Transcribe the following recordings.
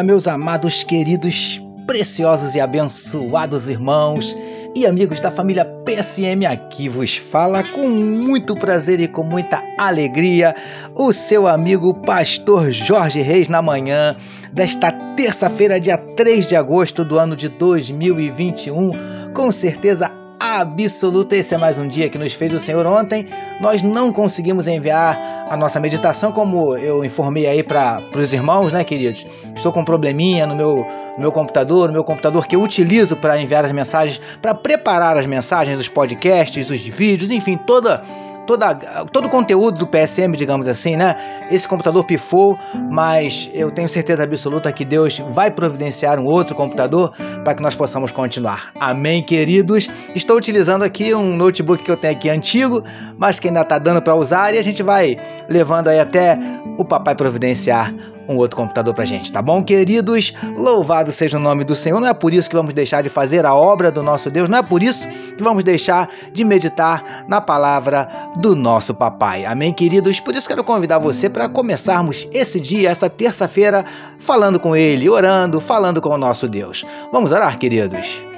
dia, meus amados, queridos, preciosos e abençoados irmãos e amigos da família PSM. Aqui vos fala com muito prazer e com muita alegria o seu amigo Pastor Jorge Reis na manhã desta terça-feira, dia 3 de agosto do ano de 2021. Com certeza absoluta. Esse é mais um dia que nos fez o Senhor ontem. Nós não conseguimos enviar a nossa meditação, como eu informei aí para os irmãos, né, queridos? Estou com um probleminha no meu, no meu computador, no meu computador que eu utilizo para enviar as mensagens, para preparar as mensagens, os podcasts, os vídeos, enfim, toda toda, todo o conteúdo do PSM, digamos assim, né? Esse computador pifou, mas eu tenho certeza absoluta que Deus vai providenciar um outro computador para que nós possamos continuar. Amém, queridos? Estou utilizando aqui um notebook que eu tenho aqui antigo, mas que ainda está dando para usar e a gente vai levando aí até o papai providenciar um outro computador pra gente, tá bom, queridos? Louvado seja o nome do Senhor. Não é por isso que vamos deixar de fazer a obra do nosso Deus, não é por isso que vamos deixar de meditar na palavra do nosso papai. Amém, queridos? Por isso quero convidar você para começarmos esse dia, essa terça-feira, falando com ele, orando, falando com o nosso Deus. Vamos orar, queridos?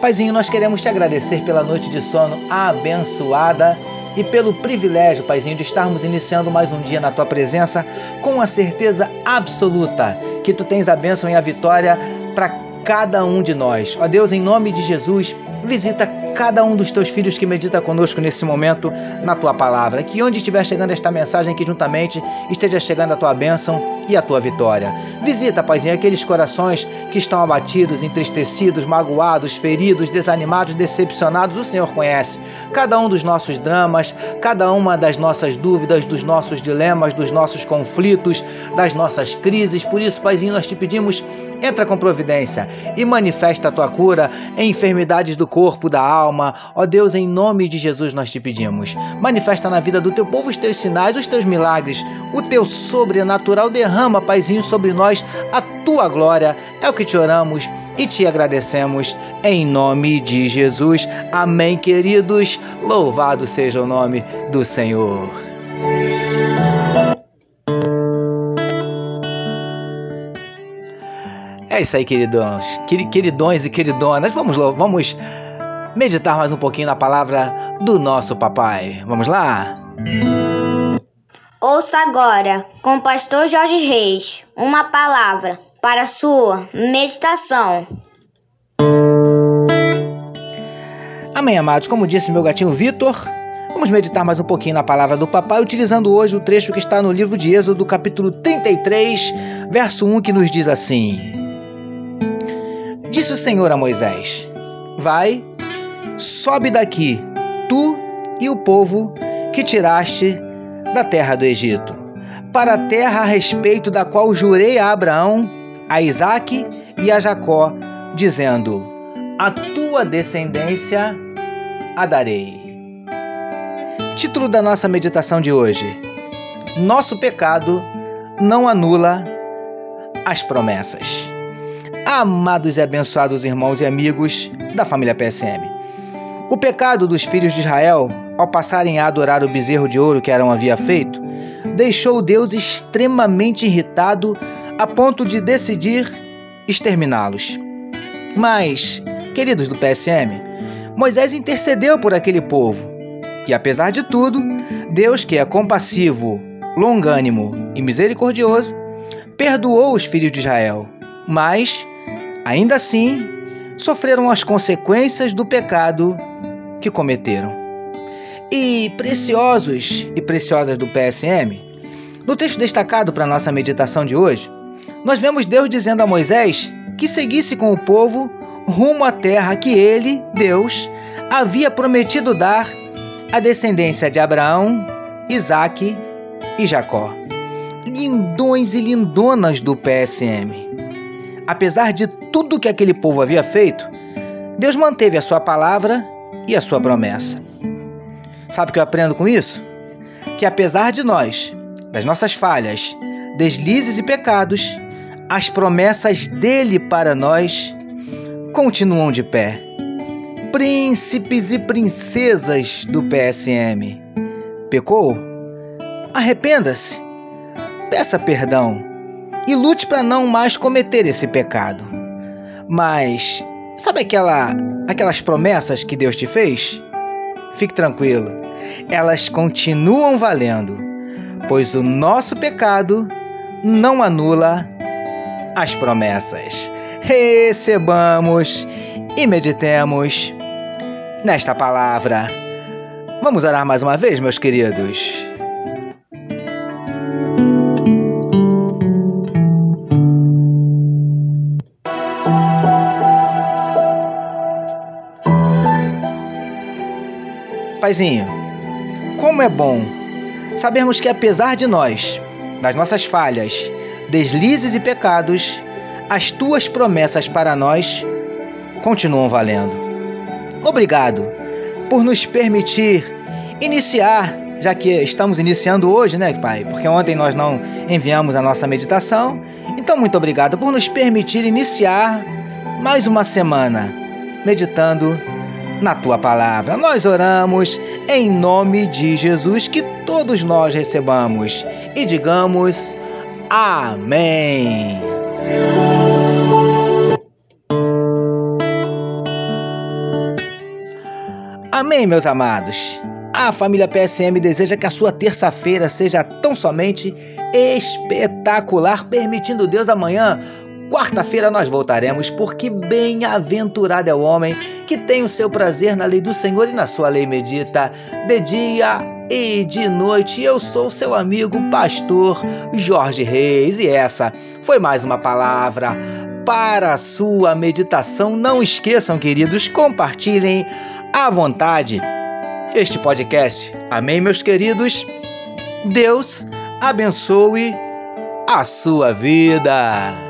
Paizinho, nós queremos te agradecer pela noite de sono abençoada e pelo privilégio, Paizinho, de estarmos iniciando mais um dia na tua presença com a certeza absoluta que tu tens a bênção e a vitória para cada um de nós. Ó Deus, em nome de Jesus, visita cada um dos teus filhos que medita conosco nesse momento na tua palavra. Que onde estiver chegando esta mensagem, que juntamente esteja chegando a tua bênção e a tua vitória. Visita, Paizinho, aqueles corações que estão abatidos, entristecidos, magoados, feridos, desanimados, decepcionados. O Senhor conhece cada um dos nossos dramas, cada uma das nossas dúvidas, dos nossos dilemas, dos nossos conflitos, das nossas crises. Por isso, Paizinho, nós te pedimos, entra com providência e manifesta a tua cura em enfermidades do corpo, da alma. Ó Deus, em nome de Jesus nós te pedimos. Manifesta na vida do teu povo os teus sinais, os teus milagres, o teu sobrenatural derrama Paizinho, sobre nós a tua glória. É o que te oramos e te agradecemos em nome de Jesus. Amém, queridos. Louvado seja o nome do Senhor. É isso aí, queridões, queridões e queridonas. Vamos vamos meditar mais um pouquinho na palavra do nosso papai. Vamos lá? Ouça agora, com o pastor Jorge Reis, uma palavra para sua meditação. Amém, amados. Como disse meu gatinho Vitor, vamos meditar mais um pouquinho na palavra do papai, utilizando hoje o trecho que está no livro de Êxodo, capítulo 33, verso 1, que nos diz assim: Disse o Senhor a Moisés: Vai, sobe daqui, tu e o povo que tiraste da terra do Egito, para a terra a respeito da qual jurei a Abraão, a Isaque e a Jacó, dizendo: A tua descendência a darei. Título da nossa meditação de hoje: Nosso pecado não anula as promessas. Amados e abençoados irmãos e amigos da família PSM. O pecado dos filhos de Israel ao passarem a adorar o bezerro de ouro que Arão havia feito, deixou Deus extremamente irritado a ponto de decidir exterminá-los. Mas, queridos do PSM, Moisés intercedeu por aquele povo. E apesar de tudo, Deus, que é compassivo, longânimo e misericordioso, perdoou os filhos de Israel. Mas, ainda assim, sofreram as consequências do pecado que cometeram e preciosos e preciosas do PSM, no texto destacado para nossa meditação de hoje, nós vemos Deus dizendo a Moisés que seguisse com o povo rumo à terra que ele, Deus, havia prometido dar à descendência de Abraão, Isaque e Jacó. Lindões e lindonas do PSM. Apesar de tudo que aquele povo havia feito, Deus manteve a sua palavra e a sua promessa. Sabe o que eu aprendo com isso? Que apesar de nós, das nossas falhas, deslizes e pecados, as promessas dele para nós continuam de pé. príncipes e princesas do PSM. Pecou? Arrependa-se, peça perdão e lute para não mais cometer esse pecado. Mas sabe aquela aquelas promessas que Deus te fez? Fique tranquilo, elas continuam valendo, pois o nosso pecado não anula as promessas. Recebamos e meditemos nesta palavra. Vamos orar mais uma vez, meus queridos. Paizinho, como é bom sabermos que apesar de nós, das nossas falhas, deslizes e pecados, as tuas promessas para nós continuam valendo. Obrigado por nos permitir iniciar, já que estamos iniciando hoje, né, Pai? Porque ontem nós não enviamos a nossa meditação. Então, muito obrigado por nos permitir iniciar mais uma semana meditando na tua palavra. Nós oramos em nome de Jesus que todos nós recebamos e digamos amém. Amém, meus amados. A família PSM deseja que a sua terça-feira seja tão somente espetacular, permitindo Deus amanhã. Quarta-feira nós voltaremos, porque bem-aventurado é o homem que tem o seu prazer na lei do Senhor e na sua lei medita de dia e de noite. Eu sou seu amigo pastor Jorge Reis e essa foi mais uma palavra para a sua meditação. Não esqueçam, queridos, compartilhem à vontade este podcast. Amém, meus queridos? Deus abençoe a sua vida.